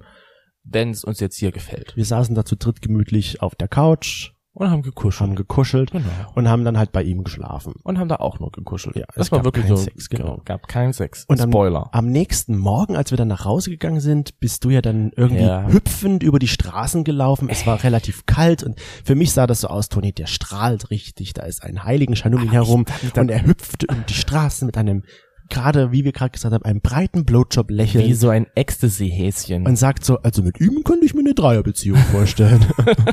wenn es uns jetzt hier gefällt. wir saßen da zu dritt gemütlich auf der Couch, Und haben gekuschelt. haben gekuschelt genau. und haben dann halt bei ihm geschlafen. Und haben da auch nur gekuschelt. Ja, das es war gab wirklich keinen so. Sex, genau. Gab keinen Sex. Und am- Spoiler. Am nächsten Morgen, als wir dann nach Hause gegangen sind, bist du ja dann irgendwie Ja. hüpfend über die Straßen gelaufen. Es war relativ kalt und für mich sah das so aus, Toni, der strahlt richtig. Da ist ein Heiligenschein um ihn herum und er hüpfte um die Straßen mit einem, gerade wie wir gerade gesagt haben, einem breiten Blowjob lächeln. Wie so ein Ecstasy-Häschen. und sagt so, also mit ihm könnte ich mir eine Dreierbeziehung vorstellen.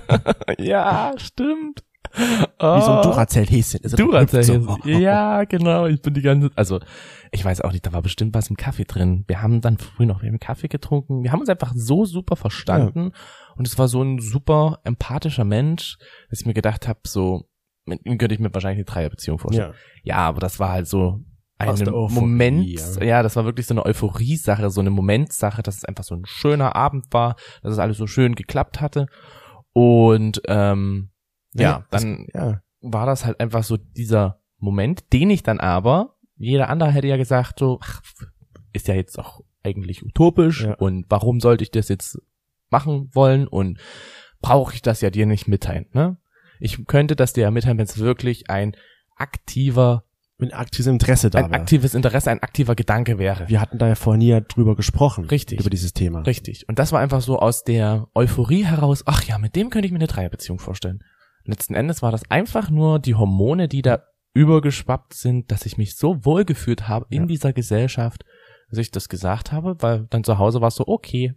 <laughs> ja, stimmt. Wie so ein Duracell-Häschen. Also der hüpft Duracell. so. Ja, genau. Ich bin die ganze, also ich weiß auch nicht, da war bestimmt was im Kaffee drin. Wir haben dann früh noch einen Kaffee getrunken. Wir haben uns einfach so super verstanden und es war so ein super empathischer Mensch, dass ich mir gedacht habe, so mit ihm könnte ich mir wahrscheinlich eine Dreierbeziehung vorstellen. Ja. Ja, aber das war halt so Aus ein der Euphorie, Moment, ja. ja. das war wirklich so eine Euphorie-Sache, so eine Momentsache, dass es einfach so ein schöner Abend war, dass es alles so schön geklappt hatte. Und ähm, ja, das- dann Ja. war das halt einfach so dieser Moment, den ich dann aber, jeder andere hätte ja gesagt, so, ach, ist ja jetzt auch eigentlich utopisch Ja. und warum sollte ich das jetzt machen wollen und brauche ich das ja dir nicht mitteilen, ne? Ich könnte das dir ja mitteilen, wenn es wirklich ein aktiver, Mit aktivem Interesse da ein war. aktives Interesse, ein aktiver Gedanke wäre. Wir hatten da ja vorhin ja drüber gesprochen. Richtig. Über dieses Thema. Richtig. Und das war einfach so aus der Euphorie heraus, ach ja, mit dem könnte ich mir eine Dreierbeziehung vorstellen. Letzten Endes war das einfach nur die Hormone, die da übergeschwappt sind, dass ich mich so wohl gefühlt habe in Ja. dieser Gesellschaft, dass ich das gesagt habe, weil dann zu Hause war es so, okay.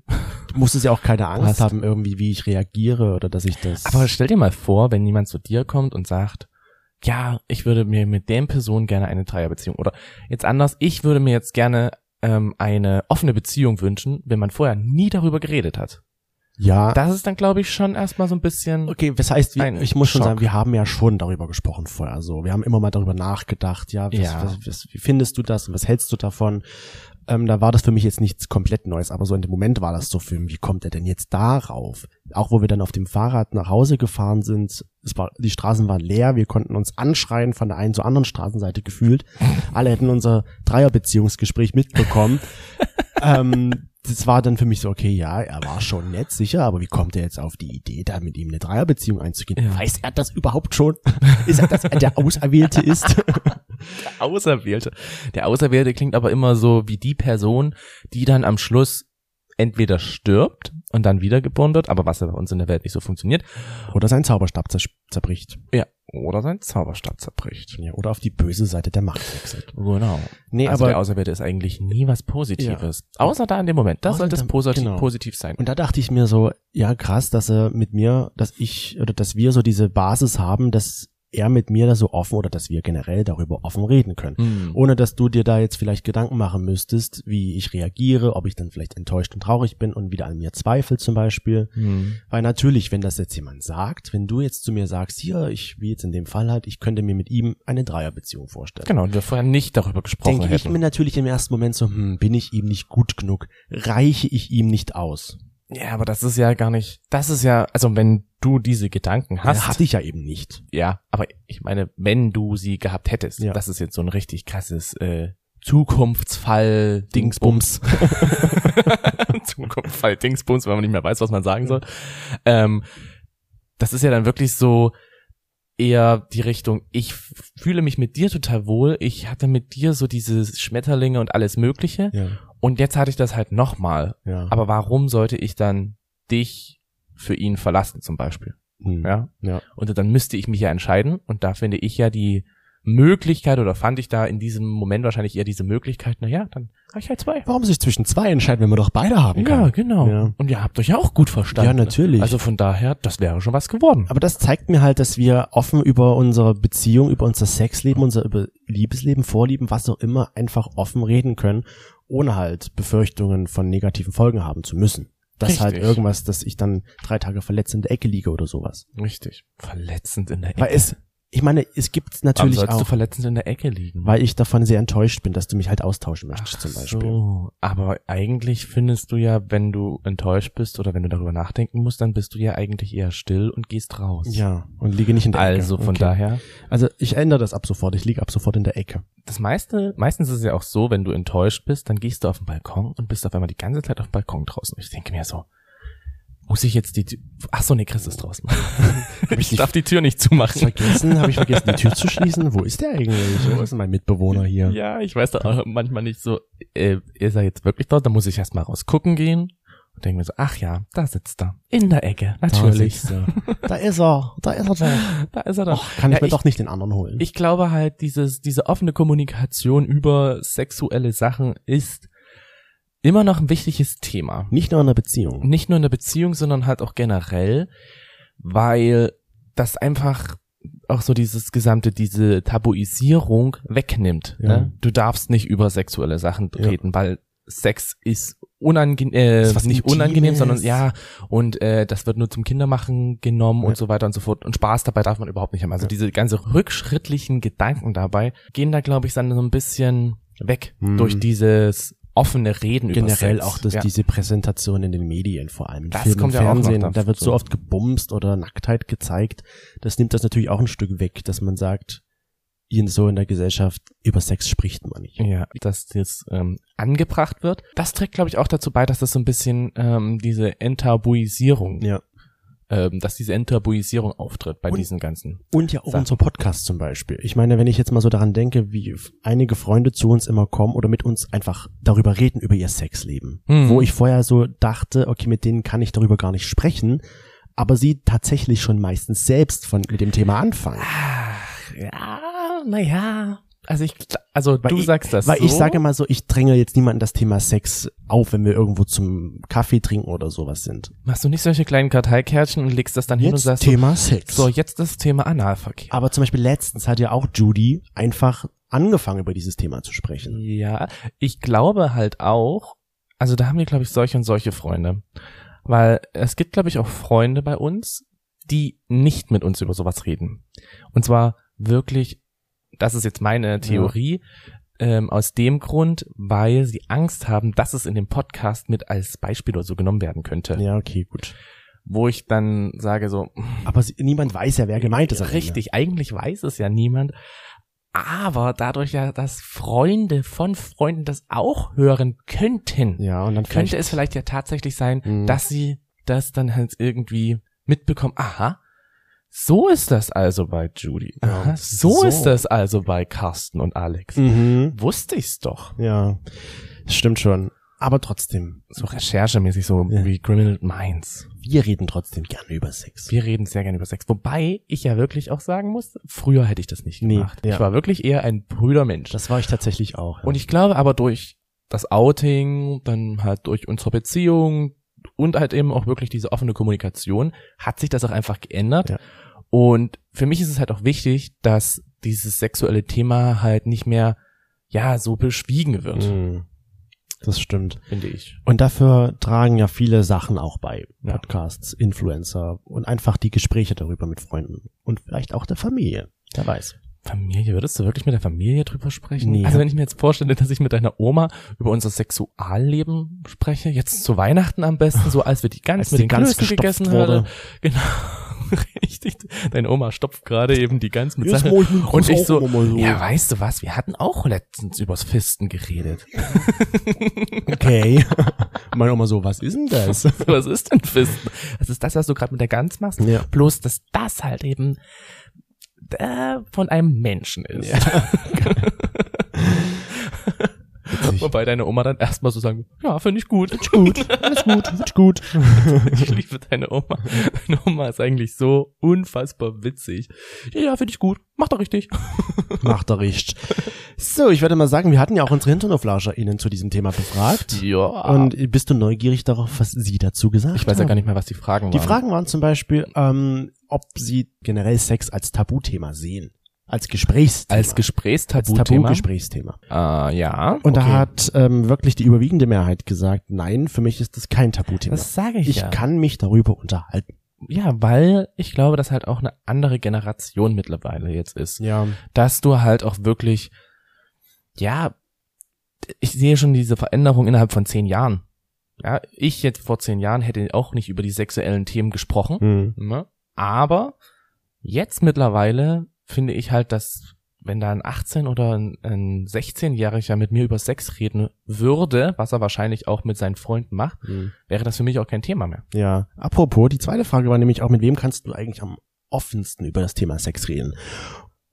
Du musstest ja auch keine <laughs> Angst Passt. haben, irgendwie, wie ich reagiere oder dass ich das. Aber stell dir mal vor, wenn jemand zu dir kommt und sagt, ja, ich würde mir mit dem Person gerne eine Dreierbeziehung oder jetzt anders, ich würde mir jetzt gerne ähm, eine offene Beziehung wünschen, wenn man vorher nie darüber geredet hat. ja. Das ist dann, glaube ich, schon erstmal so ein bisschen. Okay, das heißt, wir, ich muss schon Schock. sagen, wir haben ja schon darüber gesprochen vorher. So, wir haben immer mal darüber nachgedacht. Ja, was, Ja. Was, was, wie findest du das und was hältst du davon? Ähm, da war das für mich jetzt nichts komplett Neues, aber so in dem Moment war das so für mich, wie kommt er denn jetzt darauf? Auch wo wir dann auf dem Fahrrad nach Hause gefahren sind, es war, die Straßen waren leer, wir konnten uns anschreien von der einen zur anderen Straßenseite gefühlt. Alle hätten unser Dreierbeziehungsgespräch mitbekommen. <laughs> ähm, das war dann für mich so, okay, ja, er war schon nett, sicher, aber wie kommt er jetzt auf die Idee, da mit ihm eine Dreierbeziehung einzugehen? Ja. Weiß er das überhaupt schon? ist er, dass er der Auserwählte ist? <laughs> Auserwählte. Der Auserwählte klingt aber immer so wie die Person, die dann am Schluss entweder stirbt und dann wiedergeboren wird, aber was ja bei uns in der Welt nicht so funktioniert, Oder sein Zauberstab zerbricht. ja, oder sein Zauberstab zerbricht. Ja, oder auf die böse Seite der Macht wechselt. Genau. Nee, also der aber, Auserwählte ist eigentlich nie was Positives. Außer da in dem Moment. Das sollte es positiv, genau. positiv sein. und da dachte ich mir so, ja, krass, dass er mit mir, dass ich, oder dass wir so diese Basis haben, dass er mit mir da so offen oder dass wir generell darüber offen reden können. Hm. Ohne dass du dir da jetzt vielleicht Gedanken machen müsstest, wie ich reagiere, ob ich dann vielleicht enttäuscht und traurig bin und wieder an mir zweifle zum Beispiel. Hm. Weil natürlich, wenn das jetzt jemand sagt, wenn du jetzt zu mir sagst, hier, ich, wie jetzt in dem Fall halt, ich könnte mir mit ihm eine Dreierbeziehung vorstellen. Genau, und wir vorher nicht darüber gesprochen Denke ich hätten. mir natürlich im ersten Moment so, hm, bin ich ihm nicht gut genug? Reiche ich ihm nicht aus? Ja, aber das ist ja gar nicht, das ist ja, also wenn du diese Gedanken hast, Ja, hatte ich ja eben nicht. Ja, aber ich meine, wenn du sie gehabt hättest, Ja. das ist jetzt so ein richtig krasses äh, Zukunftsfall Dingsbums. <laughs> Zukunftsfall Dingsbums, wenn man nicht mehr weiß, was man sagen soll. Ähm, das ist ja dann wirklich so eher die Richtung, ich fühle mich mit dir total wohl, ich hatte mit dir so diese Schmetterlinge und alles mögliche Ja, und jetzt hatte ich das halt nochmal. ja. Aber warum sollte ich dann dich für ihn verlassen zum Beispiel? hm, Ja, ja. und dann müsste ich mich ja entscheiden. Und da finde ich ja die Möglichkeit oder fand ich da in diesem Moment wahrscheinlich eher diese Möglichkeit, na ja, dann habe ich halt zwei. Warum sich zwischen zwei entscheiden, wenn man doch beide haben kann? Ja, genau. Ja. Und ihr habt euch ja auch gut verstanden. Ja, natürlich. Also von daher, das wäre schon was geworden. Aber das zeigt mir halt, dass wir offen über unsere Beziehung, über unser Sexleben, unser über Liebesleben, Vorlieben, was auch immer, einfach offen reden können, ohne halt Befürchtungen von negativen Folgen haben zu müssen. Das ist halt Richtig. irgendwas, dass ich dann drei Tage verletzt in der Ecke liege oder sowas. Richtig. Verletzend in der Ecke. Weil es, ich meine, es gibt natürlich sollst du auch, verletzend in der Ecke liegen? weil ich davon sehr enttäuscht bin, dass du mich halt austauschen möchtest Ach zum Beispiel. So, aber eigentlich findest du ja, wenn du enttäuscht bist oder wenn du darüber nachdenken musst, dann bist du ja eigentlich eher still und gehst raus. Ja, und liege nicht in der Ecke. Also von Okay. daher, Also ich ändere das ab sofort. Ich liege ab sofort in der Ecke. das meiste, meistens ist es ja auch so, wenn du enttäuscht bist, dann gehst du auf den Balkon und bist auf einmal die ganze Zeit auf dem Balkon draußen. Ich denke mir so, muss ich jetzt die Tür, ach so, nee, Chris ist draußen. <laughs> ich darf die Tür nicht zumachen. Vergessen, habe ich vergessen, die Tür <laughs> zu schließen? Wo ist der eigentlich? Wo ist denn mein Mitbewohner hier? Ja, ich weiß da auch manchmal nicht so, äh, ist er jetzt wirklich dort? Da muss ich erst mal raus gucken gehen und denke mir so, ach ja, da sitzt er. In der Ecke, natürlich. Da, er. <laughs> da ist er, da ist er doch. Da ist er doch. Kann ich Ja, mir doch nicht den anderen holen. Ich glaube halt, dieses, diese offene Kommunikation über sexuelle Sachen ist immer noch ein wichtiges Thema. nicht nur in der Beziehung. Nicht nur in der Beziehung, sondern halt auch generell, weil das einfach auch so dieses gesamte, diese Tabuisierung wegnimmt. Ja. Ne? Du darfst nicht über sexuelle Sachen Ja. reden, weil Sex ist unangenehm, äh, Ist was nicht unangenehm, sondern ja, und äh, das wird nur zum Kindermachen genommen Ja. und so weiter und so fort. Und Spaß dabei darf man überhaupt nicht haben. Also Ja. diese ganze rückschrittlichen Gedanken dabei gehen da, glaube ich, dann so ein bisschen weg Hm. durch dieses offene Reden Generell auch das, ja. diese Präsentation in den Medien, vor allem in Das Film kommt ja auch noch Fernsehen, dazu. da wird so oft gebumst oder Nacktheit gezeigt. Das nimmt das natürlich auch ein Stück weg, dass man sagt, in so in der Gesellschaft über Sex spricht man nicht. Ja, dass das ähm, angebracht wird. Das trägt, glaube ich, auch dazu bei, dass das so ein bisschen ähm, diese Enttabuisierung, Ja. Ähm, dass diese Enttabuisierung auftritt bei Und- diesen ganzen. Und ja auch Sachen. unser Podcast zum Beispiel. Ich meine, wenn ich jetzt mal so daran denke, wie einige Freunde zu uns immer kommen oder mit uns einfach darüber reden, über ihr Sexleben. Mhm. Wo ich vorher so dachte, okay, mit denen kann ich darüber gar nicht sprechen, aber sie tatsächlich schon meistens selbst von, mit dem Thema anfangen. Ach, ja, naja. Also ich, also Weil du ich- sagst das Weil so. ich sage mal so, ich dränge jetzt niemanden das Thema Sex auf, wenn wir irgendwo zum Kaffee trinken oder sowas sind. Machst du nicht solche kleinen Karteikärtchen und legst das dann hin und Jetzt sagst Thema Sex. so, so, jetzt das Thema Analverkehr. aber zum Beispiel letztens hat ja auch Judy einfach angefangen, über dieses Thema zu sprechen. Ja, ich glaube halt auch, also da haben wir, glaube ich, solche und solche Freunde. Weil es gibt, glaube ich, auch Freunde bei uns, die nicht mit uns über sowas reden. Und zwar wirklich, das ist jetzt meine Theorie, ähm, aus dem Grund, weil sie Angst haben, dass es in dem Podcast mit als Beispiel oder so genommen werden könnte. Ja, okay, gut. Wo ich dann sage so, Aber sie, niemand weiß ja, wer gemeint ist. Ende. Richtig, eigentlich weiß es ja niemand. Aber dadurch ja, dass Freunde von Freunden das auch hören könnten, Ja, und dann könnte es vielleicht ja tatsächlich sein, Mhm. dass sie das dann halt irgendwie mitbekommen. Aha, so ist das also bei Judy. Ja, Aha, so, so. ist das also bei Carsten und Alex. Mhm. Wusste ich's doch. Ja, stimmt schon. Aber trotzdem, So recherchemäßig, so Ja. wie Criminal Minds. wir reden trotzdem gerne über Sex. Wir reden sehr gerne über Sex. Wobei ich ja wirklich auch sagen muss, früher hätte ich das nicht Nee, gemacht. ja. Ich war wirklich eher ein Brüdermensch. Das war ich tatsächlich auch. Und ich glaube aber durch das Outing, dann halt durch unsere Beziehung und halt eben auch wirklich diese offene Kommunikation hat sich das auch einfach geändert. Ja. Und für mich ist es halt auch wichtig, dass dieses sexuelle Thema halt nicht mehr, ja, so beschwiegen wird, Mhm. Das stimmt. finde ich. Und dafür tragen ja viele Sachen auch bei. Ja. Podcasts, Influencer und einfach die Gespräche darüber mit Freunden. Und vielleicht auch der Familie. Wer weiß. Familie, würdest du wirklich mit der Familie drüber sprechen? Nee. Also wenn ich mir jetzt vorstelle, dass ich mit deiner Oma über unser Sexualleben spreche, jetzt zu Weihnachten am besten, so als wir die Gans Als mit die den Klößen gegessen wurde. haben. Genau. <laughs> Richtig. Deine Oma stopft gerade eben die Gans mit Sachen. Und ich so, so. ja, weißt du was, wir hatten auch letztens übers Fisten geredet. <laughs> Okay. <laughs> Meine Oma so, was ist denn das? was ist denn Fisten? Das ist das, was du gerade mit der Gans machst. Ja. Bloß, dass das halt eben äh, von einem Menschen ist. Witzig. Wobei deine Oma dann erstmal so sagen, ja, finde ich gut. Gut, alles gut, wird gut. <laughs> Ich liebe deine Oma. Deine Oma ist eigentlich so unfassbar witzig. Ja, ja, finde ich gut. Mach doch richtig. <laughs> Macht er richtig. So, ich würde mal sagen, wir hatten ja auch unsere HinternoflauscherInnen zu diesem Thema befragt. Ja. Und bist du neugierig darauf, was sie dazu gesagt ich weiß ja haben? gar nicht mehr, was die Fragen Die waren. Fragen waren zum Beispiel, ähm, ob sie generell Sex als Tabuthema sehen. Als Gesprächsthema. Als als Gesprächstabuthema. Tabu-Gesprächsthema. äh, ja. Und da okay. hat ähm, wirklich die überwiegende Mehrheit gesagt, nein, für mich ist das kein Tabuthema. Das sage ich, ich ja. kann mich darüber unterhalten. Ja, weil ich glaube, dass halt auch eine andere Generation mittlerweile jetzt ist. Ja. Dass du halt auch wirklich, ja, ich sehe schon diese Veränderung innerhalb von zehn Jahren. Ja, ich jetzt vor zehn Jahren hätte auch nicht über die sexuellen Themen gesprochen. Hm. Ne? Aber jetzt mittlerweile finde ich halt, dass wenn da ein 18- oder ein, ein 16-Jähriger mit mir über Sex reden würde, was er wahrscheinlich auch mit seinen Freunden macht, Hm. wäre das für mich auch kein Thema mehr. Ja. Apropos, die zweite Frage war nämlich auch, mit wem kannst du eigentlich am offensten über das Thema Sex reden?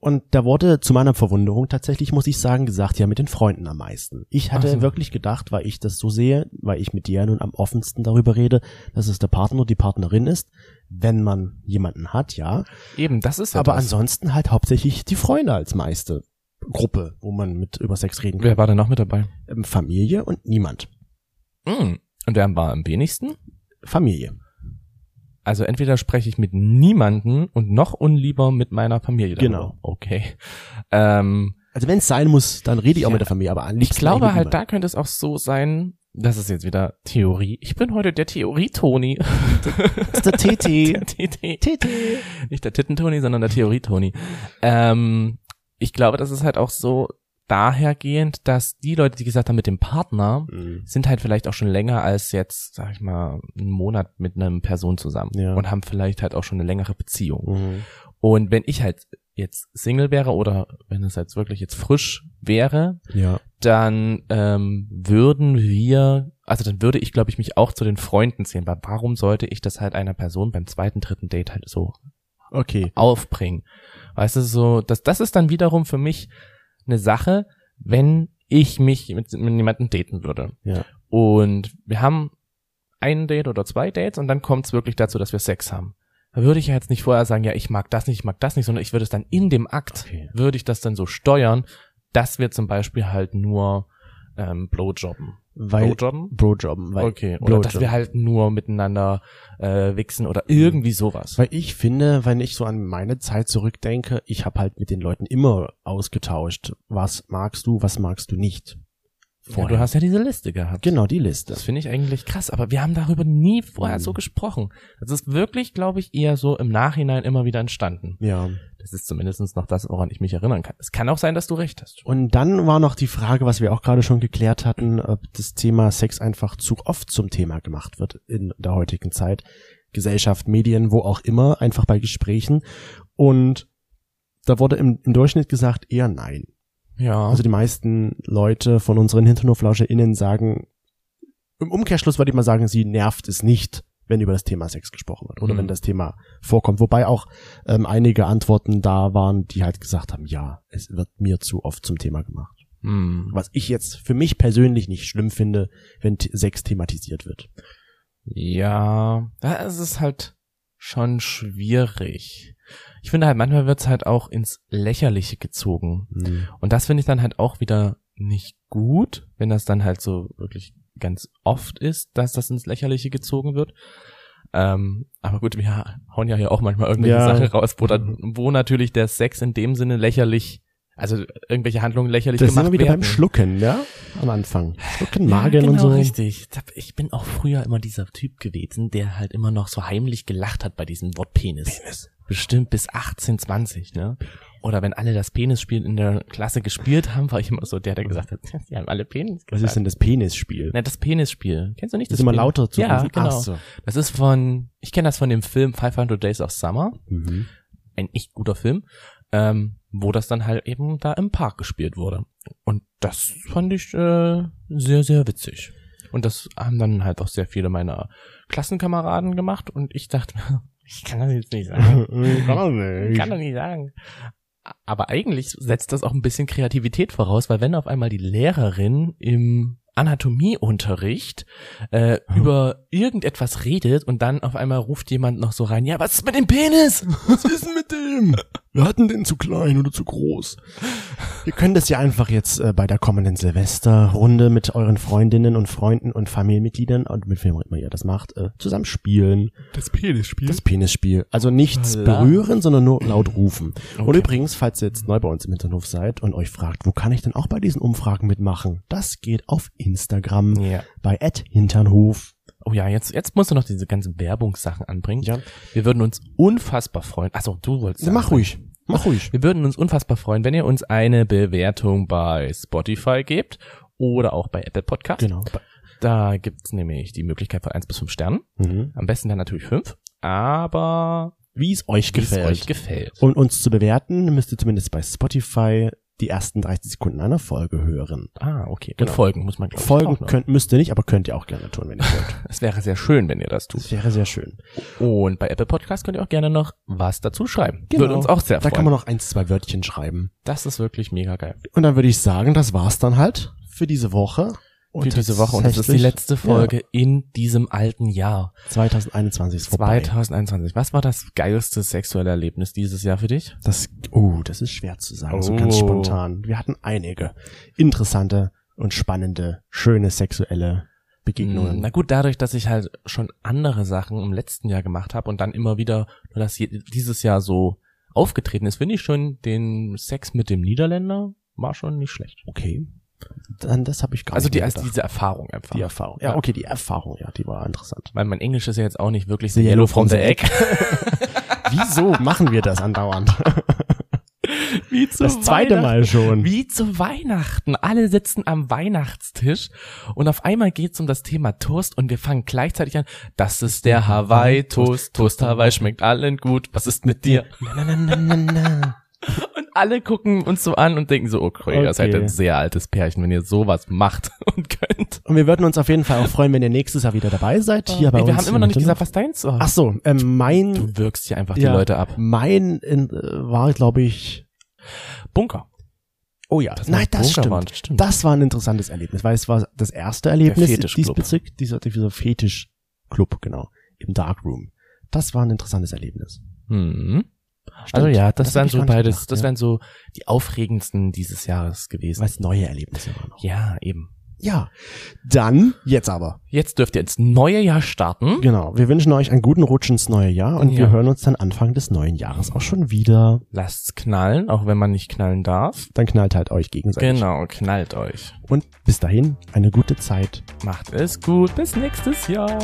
Und da wurde zu meiner Verwunderung tatsächlich, muss ich sagen, gesagt, ja, mit den Freunden am meisten. Ich hatte so. wirklich gedacht, weil ich das so sehe, weil ich mit dir ja nun am offensten darüber rede, dass es der Partner oder die Partnerin ist, wenn man jemanden hat, ja. Eben, das ist ja Aber das. ansonsten halt hauptsächlich die Freunde als meiste Gruppe, wo man mit über Sex reden kann. Wer war denn noch mit dabei? Ähm, Familie und niemand. Mm. Und wer war am wenigsten? Familie. Also entweder spreche ich mit niemanden und noch unlieber mit meiner Familie. darüber. Genau. Okay. Ähm, Also wenn es sein muss, dann rede ich auch Ja. mit der Familie, aber an ich glaube halt, da könnte es auch so sein, das ist jetzt wieder Theorie. Ich bin heute der Theorie-Toni. ist der TT. <laughs> Der TT. TT. Nicht der Titten-Toni, sondern der Theorie-Toni. Ähm, ich glaube, das ist halt auch so dahergehend, dass die Leute, die gesagt haben, mit dem Partner, sind halt vielleicht auch schon länger als jetzt, sag ich mal, einen Monat mit einer Person zusammen Ja. und haben vielleicht halt auch schon eine längere Beziehung. Mhm. Und wenn ich halt jetzt Single wäre oder wenn es jetzt wirklich jetzt frisch wäre, Ja. dann ähm, würden wir, also dann würde ich, glaube ich, mich auch zu den Freunden zählen. Weil warum sollte ich das halt einer Person beim zweiten, dritten Date halt so Okay. aufbringen? Weißt du, so, das, das ist dann wiederum für mich eine Sache, wenn ich mich mit, mit jemandem daten würde. Ja. Und wir haben ein Date oder zwei Dates und dann kommt es wirklich dazu, dass wir Sex haben. Da würde ich ja jetzt nicht vorher sagen, ja, ich mag das nicht, ich mag das nicht, sondern ich würde es dann in dem Akt, Okay. würde ich das dann so steuern, dass wir zum Beispiel halt nur ähm, Blowjobben. Weil Blowjobben? Blowjobben, weil Okay. Oder Blowjob. dass wir halt nur miteinander äh, wichsen oder irgendwie sowas. Weil ich finde, wenn ich so an meine Zeit zurückdenke, ich habe halt mit den Leuten immer ausgetauscht, was magst du, was magst du nicht. Ja, du hast ja diese Liste gehabt. genau die Liste. Das finde ich eigentlich krass, aber wir haben darüber nie vorher so gesprochen. Das ist wirklich, glaube ich, eher so im Nachhinein immer wieder entstanden. Ja. Das ist zumindest noch das, woran ich mich erinnern kann. Es kann auch sein, dass du recht hast. Und dann war noch die Frage, was wir auch gerade schon geklärt hatten, ob das Thema Sex einfach zu oft zum Thema gemacht wird in der heutigen Zeit. Gesellschaft, Medien, wo auch immer, einfach bei Gesprächen. Und da wurde im, im Durchschnitt gesagt, eher nein. Ja. Also die meisten Leute von unseren HinternoflauscherInnen sagen, im Umkehrschluss würde ich mal sagen, sie nervt es nicht, wenn über das Thema Sex gesprochen wird oder Mhm. wenn das Thema vorkommt. Wobei auch ähm, einige Antworten da waren, die halt gesagt haben, ja, es wird mir zu oft zum Thema gemacht. hm. Was ich jetzt für mich persönlich nicht schlimm finde, wenn Sex thematisiert wird. Ja, das ist halt schon schwierig. Ich finde halt, manchmal wird's halt auch ins Lächerliche gezogen. Und das finde ich dann halt auch wieder nicht gut, wenn das dann halt so wirklich ganz oft ist, dass das ins Lächerliche gezogen wird. Ähm, aber gut, wir hauen ja hier auch manchmal irgendwelche Ja. Sachen raus, wo, dann, wo natürlich der Sex in dem Sinne lächerlich, also irgendwelche Handlungen lächerlich Das gemacht wir wieder werden. beim Schlucken, ja? Am Anfang. Schlucken, Ja, Magen genau, und so. richtig. Ich bin auch früher immer dieser Typ gewesen, der halt immer noch so heimlich gelacht hat bei diesem Wort Penis. Penis. Bestimmt bis 18, 20, ne? Oder wenn alle das Penisspiel in der Klasse gespielt haben, war ich immer so der, der gesagt hat, <laughs> sie haben alle Penis Was gesagt. ist denn das Penisspiel? Ne, das Penisspiel. Kennst du nicht Das das, ist immer lauter zu Ja, genau. So. Das ist von, ich kenne das von dem Film 500 Days of Summer. Mhm. Ein echt guter Film. Ähm, wo das dann halt eben da im Park gespielt wurde. Und das fand ich äh, sehr, sehr witzig. Und das haben dann halt auch sehr viele meiner Klassenkameraden gemacht und ich dachte, mir, <laughs> ich kann das jetzt nicht sagen. Kann <laughs> man Ich kann doch nicht sagen. Aber eigentlich setzt das auch ein bisschen Kreativität voraus, weil wenn auf einmal die Lehrerin im Anatomieunterricht äh, Hm. über irgendetwas redet und dann auf einmal ruft jemand noch so rein, ja, was ist mit dem Penis? <laughs> Was ist denn mit dem? Wir hatten den zu klein oder zu groß. Ihr könnt es ja einfach jetzt äh, bei der kommenden Silvesterrunde mit euren Freundinnen und Freunden und Familienmitgliedern und mit wem auch immer ihr das macht, äh, zusammen spielen. Das Penisspiel. Das Penisspiel. Also nichts Voilà. berühren, sondern nur laut rufen. Und Okay. übrigens, falls ihr jetzt neu bei uns im Hinterhof seid und euch fragt, wo kann ich denn auch bei diesen Umfragen mitmachen? Das geht auf Instagram ja. bei @hinternhof. Oh ja, jetzt, jetzt musst du noch diese ganzen Werbungssachen anbringen. Ja. Wir würden uns unfassbar freuen. Achso, du wolltest. Mach ruhig. Mach ruhig. Wir würden uns unfassbar freuen, wenn ihr uns eine Bewertung bei Spotify gebt oder auch bei Apple Podcast. Genau. Da gibt's nämlich die Möglichkeit von eins bis fünf Sternen. Mhm. Am besten dann natürlich fünf. Aber Wie es euch wie es gefällt. euch gefällt. Um uns zu bewerten, müsst ihr zumindest bei Spotify die ersten 30 Sekunden einer Folge hören. Ah, okay. Genau. Und folgen muss man ich, Folgen könnt, müsst ihr nicht, aber könnt ihr auch gerne tun, wenn ihr wollt. <laughs> Es wäre sehr schön, wenn ihr das tut. Das wäre sehr schön. Und bei Apple Podcast könnt ihr auch gerne noch was dazu schreiben. Genau. Würde uns auch sehr Da freuen. kann man noch ein, zwei Wörtchen schreiben. das ist wirklich mega geil. Und dann würde ich sagen, das war's dann halt für diese Woche. Für diese Woche. Und das ist die letzte Folge in diesem alten Jahr. Ja, 2021 ist vorbei. 2021. Was war das geilste sexuelle Erlebnis dieses Jahr für dich? Das, oh, das ist schwer zu sagen, so ganz Oh. spontan. Wir hatten einige interessante und spannende, schöne sexuelle Begegnungen. Na gut, dadurch, dass ich halt schon andere Sachen im letzten Jahr gemacht habe und dann immer wieder nur das dieses Jahr so aufgetreten ist, finde ich schon den Sex mit dem Niederländer war schon nicht schlecht. Okay. Dann, das habe ich gar Also nicht die, also gedacht. diese Erfahrung einfach. die Erfahrung. Ja, okay, die Erfahrung, ja, die war interessant. Weil mein Englisch ist ja jetzt auch nicht wirklich so yellow from the egg. <laughs> <laughs> Wieso machen wir das andauernd? <laughs> Wie zu Das zweite. Mal schon. Wie zu Weihnachten. Alle sitzen am Weihnachtstisch und auf einmal geht's um das Thema Toast und wir fangen gleichzeitig an. Das ist der Hawaii-Toast. Toast Hawaii schmeckt allen gut. Was ist mit dir? Na, na, na, na, na. Und alle gucken uns so an und denken so, okay, ihr seid Okay. ein sehr altes Pärchen, wenn ihr sowas macht <laughs> und könnt. Und wir würden uns auf jeden Fall auch freuen, wenn ihr nächstes Jahr wieder dabei seid. Hier bei Ey, wir uns haben immer im noch nicht gesagt, was deins war. Ach so, ähm, mein, du wirkst hier einfach die ja, Leute ab. mein in, äh, war, glaube ich, Bunker. oh ja, Das nein, das stimmt. waren, stimmt. Das war ein interessantes Erlebnis, weil es war das erste Erlebnis diesbezüglich, dieser, dieser Fetischclub, genau, im Darkroom. Das war ein interessantes Erlebnis. Hm. Stimmt. Also ja, das, hab wären so beides, gedacht, das ja. wären so die aufregendsten dieses Jahres gewesen. Weil neue Erlebnisse waren noch. Ja, eben. Ja, dann, jetzt aber. Jetzt dürft ihr ins neue Jahr starten. Genau, wir wünschen euch einen guten Rutsch ins neue Jahr und Ja. wir hören uns dann Anfang des neuen Jahres auch schon wieder. Lasst's knallen, auch wenn man nicht knallen darf. Dann knallt halt euch gegenseitig. Genau, knallt euch. Und bis dahin, eine gute Zeit. Macht es gut. Bis nächstes Jahr.